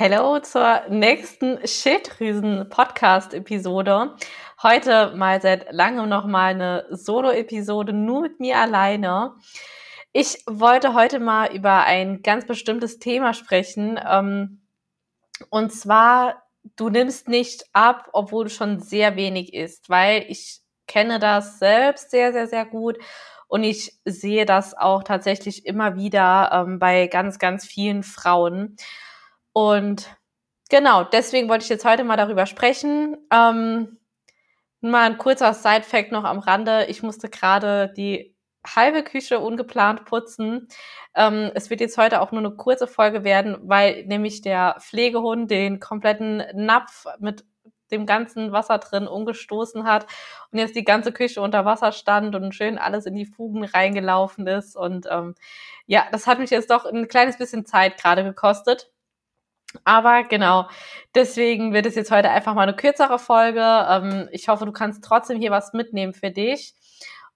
Hello zur nächsten Schilddrüsen-Podcast-Episode. Heute mal seit langem nochmal eine Solo-Episode nur mit mir alleine. Ich wollte heute mal über ein ganz bestimmtes Thema sprechen. Ähm, und zwar, du nimmst nicht ab, obwohl du schon sehr wenig isst, weil ich kenne das selbst sehr, sehr, sehr gut. Und ich sehe das auch tatsächlich immer wieder ähm, bei ganz, ganz vielen Frauen. Und genau, deswegen wollte ich jetzt heute mal darüber sprechen. Ähm, mal ein kurzer Side-Fact noch am Rande. Ich musste gerade die halbe Küche ungeplant putzen. Ähm, es wird jetzt heute auch nur eine kurze Folge werden, weil nämlich der Pflegehund den kompletten Napf mit dem ganzen Wasser drin umgestoßen hat und jetzt die ganze Küche unter Wasser stand und schön alles in die Fugen reingelaufen ist. Und ähm, ja, das hat mich jetzt doch ein kleines bisschen Zeit gerade gekostet. Aber genau, deswegen wird es jetzt heute einfach mal eine kürzere Folge. Ähm, ich hoffe, du kannst trotzdem hier was mitnehmen für dich.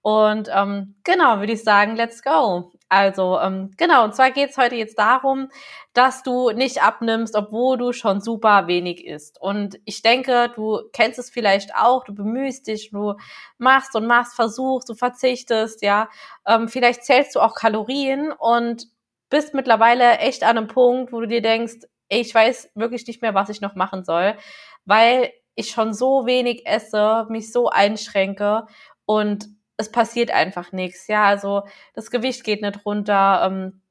Und ähm, genau, würde ich sagen, let's go. Also ähm, genau, und zwar geht es heute jetzt darum, dass du nicht abnimmst, obwohl du schon super wenig isst. Und ich denke, du kennst es vielleicht auch, du bemühst dich, du machst und machst, versuchst, du verzichtest, ja. Ähm, vielleicht zählst du auch Kalorien und bist mittlerweile echt an einem Punkt, wo du dir denkst, ich weiß wirklich nicht mehr, was ich noch machen soll, weil ich schon so wenig esse, mich so einschränke und es passiert einfach nichts. Ja, also das Gewicht geht nicht runter. Ähm,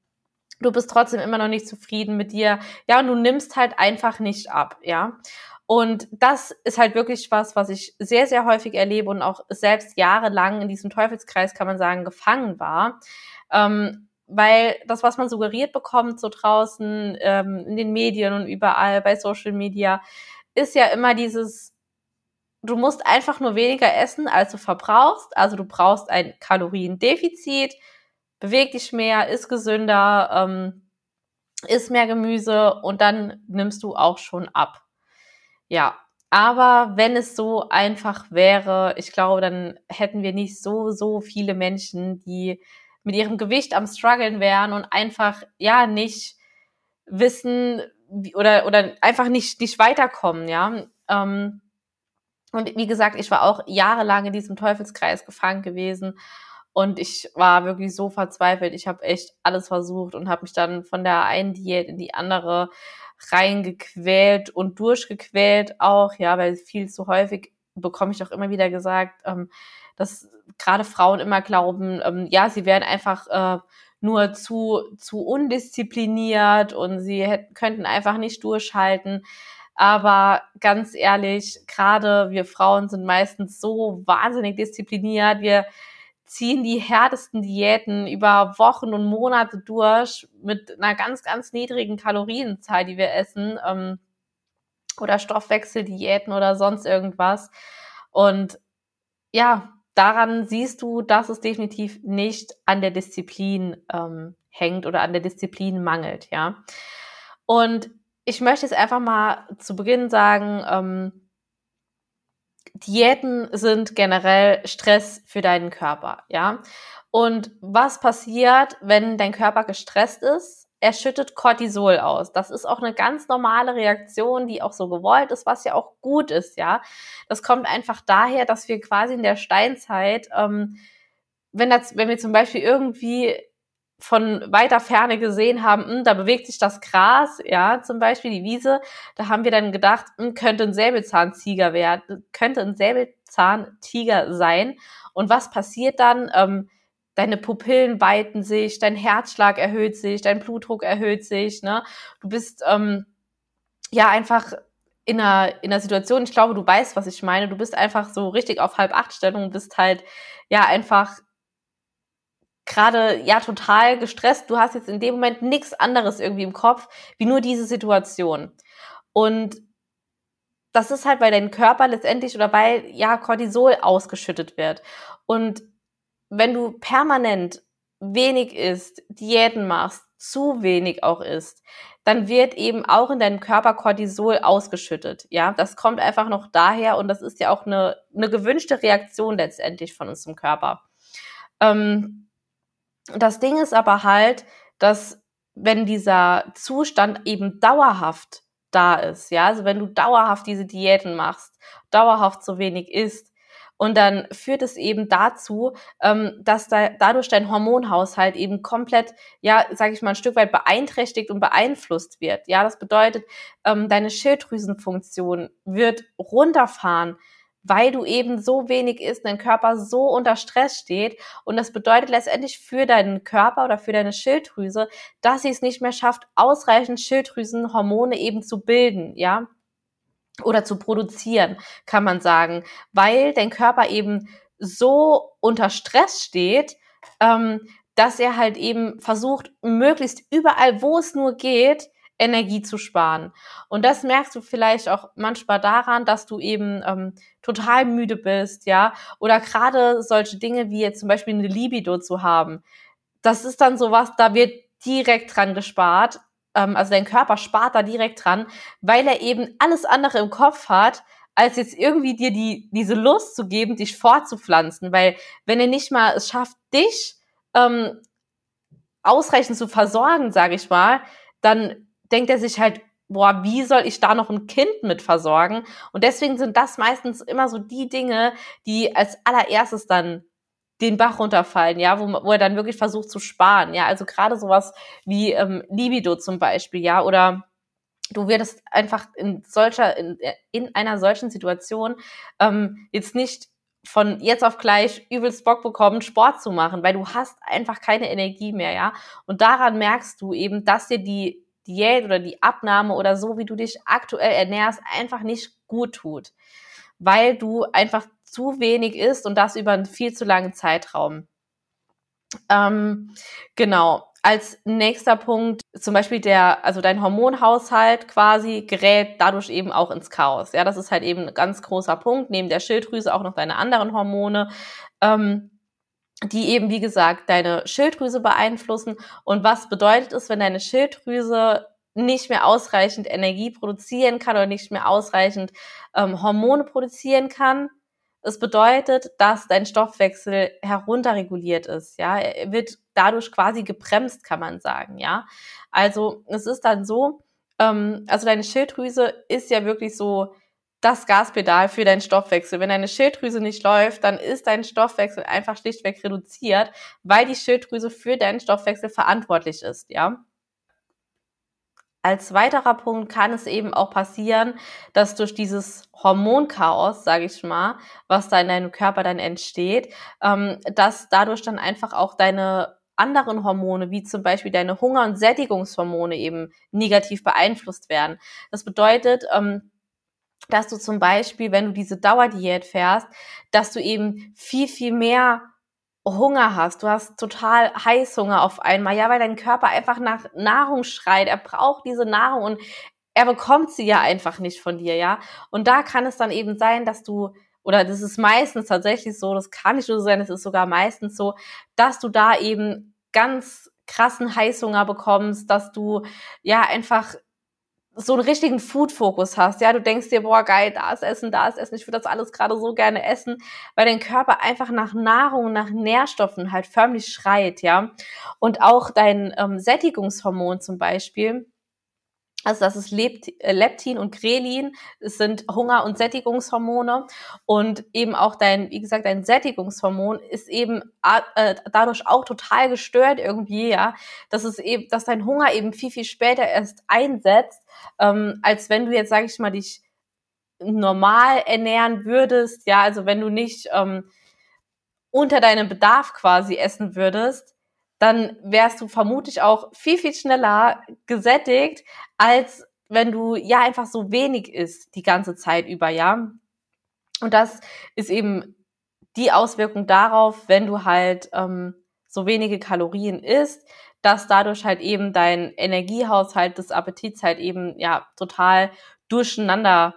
du bist trotzdem immer noch nicht zufrieden mit dir. Ja, und du nimmst halt einfach nicht ab. Ja. Und das ist halt wirklich was, was ich sehr, sehr häufig erlebe und auch selbst jahrelang in diesem Teufelskreis, kann man sagen, gefangen war. Ähm, weil das, was man suggeriert bekommt, so draußen ähm, in den Medien und überall bei Social Media, ist ja immer dieses, du musst einfach nur weniger essen, als du verbrauchst. Also du brauchst ein Kaloriendefizit, beweg dich mehr, isst gesünder, ähm, isst mehr Gemüse und dann nimmst du auch schon ab. Ja, aber wenn es so einfach wäre, ich glaube, dann hätten wir nicht so, so viele Menschen, die mit ihrem Gewicht am struggeln wären und einfach ja nicht wissen oder oder einfach nicht nicht weiterkommen, ja. Ähm, und wie gesagt, ich war auch jahrelang in diesem Teufelskreis gefangen gewesen und ich war wirklich so verzweifelt. Ich habe echt alles versucht und habe mich dann von der einen Diät in die andere reingequält und durchgequält auch, ja, weil viel zu häufig bekomme ich auch immer wieder gesagt, ähm, dass gerade Frauen immer glauben, ähm, ja, sie werden einfach äh, nur zu, zu undiszipliniert und sie hätten, könnten einfach nicht durchhalten. Aber ganz ehrlich, gerade wir Frauen sind meistens so wahnsinnig diszipliniert. Wir ziehen die härtesten Diäten über Wochen und Monate durch mit einer ganz, ganz niedrigen Kalorienzahl, die wir essen. Ähm, oder Stoffwechseldiäten oder sonst irgendwas. Und ja, daran siehst du, dass es definitiv nicht an der Disziplin ähm, hängt oder an der Disziplin mangelt, ja. Und ich möchte jetzt einfach mal zu Beginn sagen, ähm, Diäten sind generell Stress für deinen Körper, ja. Und was passiert, wenn dein Körper gestresst ist? Er schüttet Cortisol aus. Das ist auch eine ganz normale Reaktion, die auch so gewollt ist, was ja auch gut ist, ja. Das kommt einfach daher, dass wir quasi in der Steinzeit, ähm, wenn, das, wenn wir zum Beispiel irgendwie von weiter Ferne gesehen haben, mh, hm, da bewegt sich das Gras, ja, zum Beispiel die Wiese, da haben wir dann gedacht, mh, hm, könnte ein Säbelzahntiger werden, könnte ein Säbelzahntiger sein. Und was passiert dann? Ähm, deine Pupillen weiten sich, dein Herzschlag erhöht sich, dein Blutdruck erhöht sich, ne? Du bist ähm, ja einfach in einer, in einer Situation, ich glaube, du weißt, was ich meine, du bist einfach so richtig auf halb acht Stellung, bist halt ja einfach gerade ja total gestresst. Du hast jetzt in dem Moment nichts anderes irgendwie im Kopf, wie nur diese Situation. Und das ist halt, weil dein Körper letztendlich oder weil ja Cortisol ausgeschüttet wird. Und wenn du permanent wenig isst, Diäten machst, zu wenig auch isst, dann wird eben auch in deinem Körper Cortisol ausgeschüttet. Ja, das kommt einfach noch daher und das ist ja auch eine, eine gewünschte Reaktion letztendlich von unserem Körper. Ähm, das Ding ist aber halt, dass wenn dieser Zustand eben dauerhaft da ist. Ja, also wenn du dauerhaft diese Diäten machst, dauerhaft zu wenig isst, und dann führt es eben dazu, ähm, dass da, dadurch dein Hormonhaushalt eben komplett, ja, sage ich mal, ein Stück weit beeinträchtigt und beeinflusst wird. Ja, das bedeutet, ähm, deine Schilddrüsenfunktion wird runterfahren weil du eben so wenig isst, dein Körper so unter Stress steht. Und das bedeutet letztendlich für deinen Körper oder für deine Schilddrüse, dass sie es nicht mehr schafft, ausreichend Schilddrüsenhormone eben zu bilden, ja oder zu produzieren, kann man sagen, weil dein Körper eben so unter Stress steht, ähm, dass er halt eben versucht, möglichst überall, wo es nur geht, Energie zu sparen. Und das merkst du vielleicht auch manchmal daran, dass du eben ähm, total müde bist, ja, oder gerade solche Dinge wie jetzt zum Beispiel eine Libido zu haben. Das ist dann sowas, da wird direkt dran gespart, ähm, also dein Körper spart da direkt dran, weil er eben alles andere im Kopf hat, als jetzt irgendwie dir die, diese Lust zu geben, dich fortzupflanzen. Weil wenn er nicht mal es schafft, dich ähm, ausreichend zu versorgen, sage ich mal, dann denkt er sich halt, boah, wie soll ich da noch ein Kind mit versorgen? Und deswegen sind das meistens immer so die Dinge, die als allererstes dann den Bach runterfallen, ja, wo, wo er dann wirklich versucht zu sparen, ja, also gerade sowas wie ähm, Libido zum Beispiel, ja, oder du wirst einfach in solcher, in, in einer solchen Situation ähm, jetzt nicht von jetzt auf gleich übelst Bock bekommen, Sport zu machen, weil du hast einfach keine Energie mehr, ja. Und daran merkst du eben, dass dir die Diät oder die Abnahme oder so, wie du dich aktuell ernährst, einfach nicht gut tut. Weil du einfach zu wenig ist und das über einen viel zu langen Zeitraum. Ähm, genau. Als nächster Punkt zum Beispiel der, also dein Hormonhaushalt quasi gerät dadurch eben auch ins Chaos. Ja, das ist halt eben ein ganz großer Punkt. Neben der Schilddrüse auch noch deine anderen Hormone, ähm, die eben, wie gesagt, deine Schilddrüse beeinflussen. Und was bedeutet es, wenn deine Schilddrüse nicht mehr ausreichend Energie produzieren kann oder nicht mehr ausreichend ähm, Hormone produzieren kann? Es bedeutet, dass dein Stoffwechsel herunterreguliert ist, ja. Er wird dadurch quasi gebremst, kann man sagen, ja. Also, es ist dann so, ähm, also deine Schilddrüse ist ja wirklich so das Gaspedal für deinen Stoffwechsel. Wenn deine Schilddrüse nicht läuft, dann ist dein Stoffwechsel einfach schlichtweg reduziert, weil die Schilddrüse für deinen Stoffwechsel verantwortlich ist, ja. Als weiterer Punkt kann es eben auch passieren, dass durch dieses Hormonchaos, sage ich mal, was da in deinem Körper dann entsteht, ähm, dass dadurch dann einfach auch deine anderen Hormone, wie zum Beispiel deine Hunger- und Sättigungshormone eben negativ beeinflusst werden. Das bedeutet, ähm, dass du zum Beispiel, wenn du diese Dauerdiät fährst, dass du eben viel, viel mehr Hunger hast, du hast total Heißhunger auf einmal, ja, weil dein Körper einfach nach Nahrung schreit, er braucht diese Nahrung und er bekommt sie ja einfach nicht von dir, ja. Und da kann es dann eben sein, dass du, oder das ist meistens tatsächlich so, das kann nicht so sein, es ist sogar meistens so, dass du da eben ganz krassen Heißhunger bekommst, dass du ja einfach so einen richtigen Food-Fokus hast, ja, du denkst dir, boah, geil, da ist Essen, da ist Essen, ich würde das alles gerade so gerne essen, weil dein Körper einfach nach Nahrung, nach Nährstoffen halt förmlich schreit, ja. Und auch dein ähm, Sättigungshormon zum Beispiel, also das ist äh, Leptin und Grelin, es sind Hunger- und Sättigungshormone. Und eben auch dein, wie gesagt, dein Sättigungshormon ist eben äh, dadurch auch total gestört irgendwie, ja, dass es eben, dass dein Hunger eben viel, viel später erst einsetzt, ähm, als wenn du jetzt, sag ich mal, dich normal ernähren würdest, ja, also wenn du nicht ähm, unter deinem Bedarf quasi essen würdest, dann wärst du vermutlich auch viel, viel schneller gesättigt, als wenn du ja einfach so wenig isst die ganze Zeit über, ja. Und das ist eben die Auswirkung darauf, wenn du halt ähm, so wenige Kalorien isst, dass dadurch halt eben dein Energiehaushalt des Appetits halt eben ja total durcheinander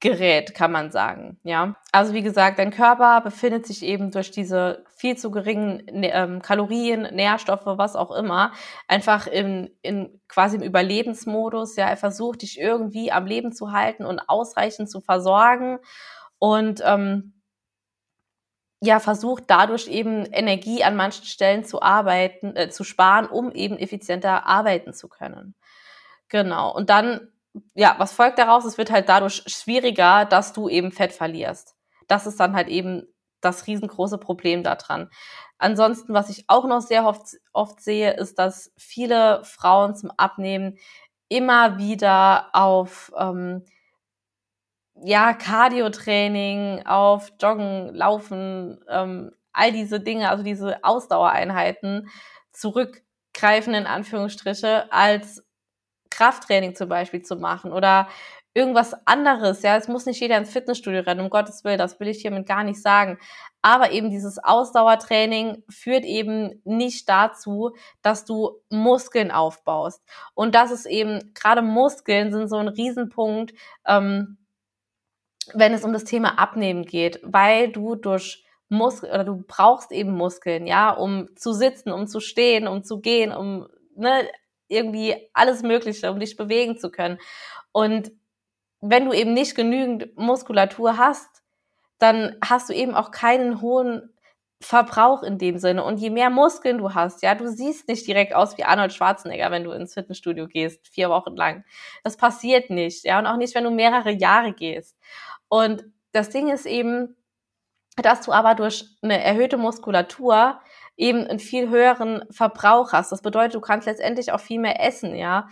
gerät, kann man sagen, ja. Also wie gesagt, dein Körper befindet sich eben durch diese viel zu geringen ähm, Kalorien, Nährstoffe, was auch immer, einfach in, in quasi im Überlebensmodus, ja. Er versucht dich irgendwie am Leben zu halten und ausreichend zu versorgen und ähm, ja versucht dadurch eben Energie an manchen Stellen zu arbeiten, äh, zu sparen, um eben effizienter arbeiten zu können. Genau. Und dann ja, was folgt daraus? Es wird halt dadurch schwieriger, dass du eben Fett verlierst. Das ist dann halt eben das riesengroße Problem daran. Ansonsten, was ich auch noch sehr oft, oft sehe, ist, dass viele Frauen zum Abnehmen immer wieder auf ähm, ja, Cardio-Training, auf Joggen, Laufen, ähm, all diese Dinge, also diese Ausdauereinheiten zurückgreifen, in Anführungsstriche, als Krafttraining zum Beispiel zu machen oder irgendwas anderes. Ja, es muss nicht jeder ins Fitnessstudio rennen, um Gottes Willen, das will ich hiermit gar nicht sagen. Aber eben dieses Ausdauertraining führt eben nicht dazu, dass du Muskeln aufbaust. Und das ist eben, gerade Muskeln sind so ein Riesenpunkt, ähm, wenn es um das Thema Abnehmen geht, weil du durch Muskeln oder du brauchst eben Muskeln, ja, um zu sitzen, um zu stehen, um zu gehen, um ne, irgendwie alles Mögliche, um dich bewegen zu können. Und wenn du eben nicht genügend Muskulatur hast, dann hast du eben auch keinen hohen Verbrauch in dem Sinne. Und je mehr Muskeln du hast, ja, du siehst nicht direkt aus wie Arnold Schwarzenegger, wenn du ins Fitnessstudio gehst, vier Wochen lang. Das passiert nicht, ja, und auch nicht, wenn du mehrere Jahre gehst. Und das Ding ist eben, dass du aber durch eine erhöhte Muskulatur eben einen viel höheren Verbrauch hast. Das bedeutet, du kannst letztendlich auch viel mehr essen, ja.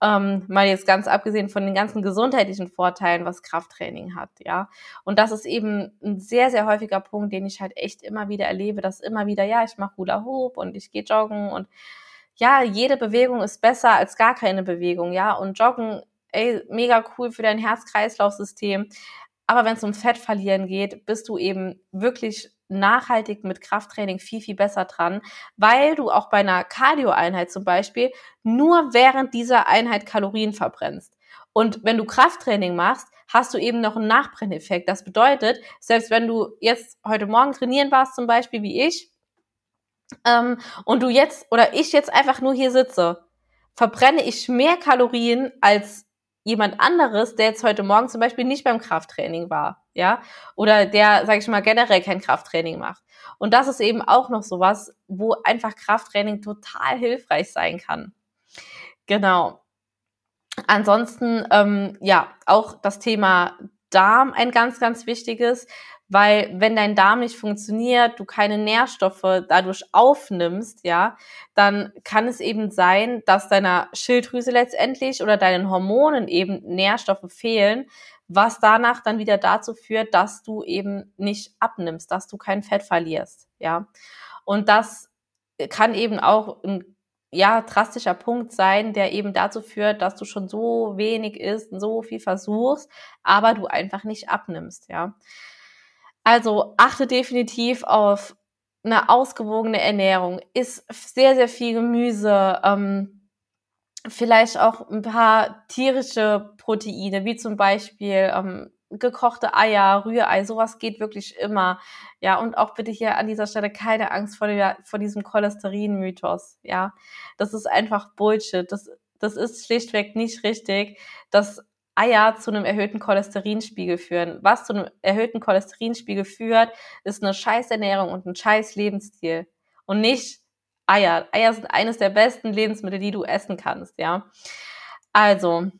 Ähm, mal jetzt ganz abgesehen von den ganzen gesundheitlichen Vorteilen, was Krafttraining hat, ja. Und das ist eben ein sehr, sehr häufiger Punkt, den ich halt echt immer wieder erlebe, dass immer wieder, ja, ich mache Hula Hoop und ich gehe joggen und ja, jede Bewegung ist besser als gar keine Bewegung, ja. Und Joggen, ey, mega cool für dein Herz-Kreislauf-System. Aber wenn es um Fett verlieren geht, bist du eben wirklich nachhaltig mit Krafttraining viel, viel besser dran, weil du auch bei einer Cardio-Einheit zum Beispiel nur während dieser Einheit Kalorien verbrennst. Und wenn du Krafttraining machst, hast du eben noch einen Nachbrenneffekt. Das bedeutet, selbst wenn du jetzt heute Morgen trainieren warst, zum Beispiel wie ich, ähm, und du jetzt oder ich jetzt einfach nur hier sitze, verbrenne ich mehr Kalorien als jemand anderes, der jetzt heute Morgen zum Beispiel nicht beim Krafttraining war, ja, oder der, sage ich mal, generell kein Krafttraining macht. Und das ist eben auch noch sowas, wo einfach Krafttraining total hilfreich sein kann. Genau. Ansonsten, ähm, ja, auch das Thema Darm ein ganz, ganz wichtiges, weil wenn dein Darm nicht funktioniert, du keine Nährstoffe dadurch aufnimmst, ja, dann kann es eben sein, dass deiner Schilddrüse letztendlich oder deinen Hormonen eben Nährstoffe fehlen, was danach dann wieder dazu führt, dass du eben nicht abnimmst, dass du kein Fett verlierst, ja. Und das kann eben auch ein ja, drastischer Punkt sein, der eben dazu führt, dass du schon so wenig isst und so viel versuchst, aber du einfach nicht abnimmst, ja. Also achte definitiv auf eine ausgewogene Ernährung. Ist sehr, sehr viel Gemüse, ähm, vielleicht auch ein paar tierische Proteine, wie zum Beispiel ähm, gekochte Eier, Rührei, sowas geht wirklich immer. Ja, und auch bitte hier an dieser Stelle keine Angst vor, der, vor diesem Cholesterin-Mythos. Ja, das ist einfach Bullshit. Das, das ist schlichtweg nicht richtig. Das Eier zu einem erhöhten Cholesterinspiegel führen. Was zu einem erhöhten Cholesterinspiegel führt, ist eine scheiß Ernährung und ein scheiß Lebensstil. Und nicht Eier. Eier sind eines der besten Lebensmittel, die du essen kannst, ja. Also,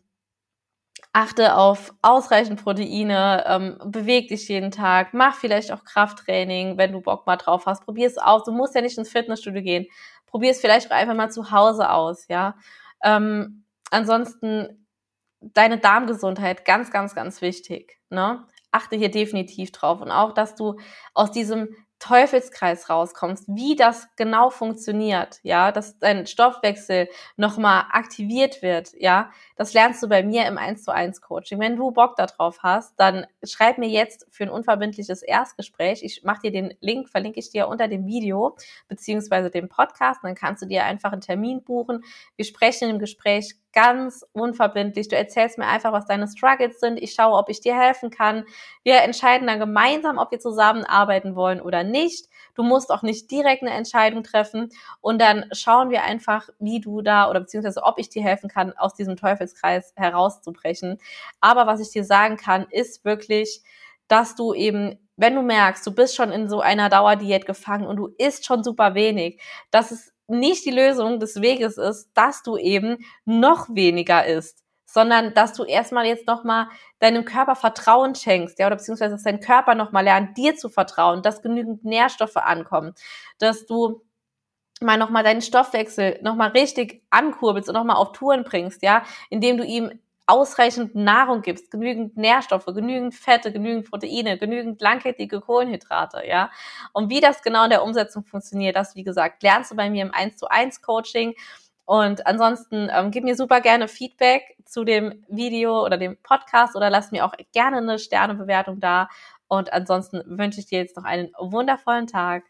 achte auf ausreichend Proteine, ähm, beweg dich jeden Tag, mach vielleicht auch Krafttraining, wenn du Bock mal drauf hast, probier es aus. Du musst ja nicht ins Fitnessstudio gehen. Probier es vielleicht auch einfach mal zu Hause aus, ja. Ähm, ansonsten deine Darmgesundheit ganz, ganz, ganz wichtig. Ne? Achte hier definitiv drauf. Und auch, dass du aus diesem Teufelskreis rauskommst, wie das genau funktioniert, ja, dass dein Stoffwechsel nochmal aktiviert wird, ja, das lernst du bei mir im 1 zu 1 Coaching. Wenn du Bock darauf hast, dann schreib mir jetzt für ein unverbindliches Erstgespräch. Ich mache dir den Link, verlinke ich dir unter dem Video, beziehungsweise dem Podcast, dann kannst du dir einfach einen Termin buchen. Wir sprechen im Gespräch ganz unverbindlich. Du erzählst mir einfach, was deine Struggles sind. Ich schaue, ob ich dir helfen kann. Wir entscheiden dann gemeinsam, ob wir zusammenarbeiten wollen oder nicht. Du musst auch nicht direkt eine Entscheidung treffen und dann schauen wir einfach, wie du da oder beziehungsweise ob ich dir helfen kann, aus diesem Teufelskreis herauszubrechen. Aber was ich dir sagen kann, ist wirklich, dass du eben wenn du merkst, du bist schon in so einer Dauerdiät gefangen und du isst schon super wenig, dass es nicht die Lösung des Weges ist, dass du eben noch weniger isst, sondern dass du erstmal jetzt nochmal deinem Körper Vertrauen schenkst, ja, oder beziehungsweise dass dein Körper nochmal lernt, dir zu vertrauen, dass genügend Nährstoffe ankommen, dass du mal nochmal deinen Stoffwechsel nochmal richtig ankurbelst und nochmal auf Touren bringst, ja, indem du ihm ausreichend Nahrung gibst, genügend Nährstoffe, genügend Fette, genügend Proteine, genügend langkettige Kohlenhydrate, ja. Und wie das genau in der Umsetzung funktioniert, das, wie gesagt, lernst du bei mir im 1 zu 1 Coaching. Und ansonsten ähm, gib mir super gerne Feedback zu dem Video oder dem Podcast oder lass mir auch gerne eine Sternebewertung da. Und ansonsten wünsche ich dir jetzt noch einen wundervollen Tag.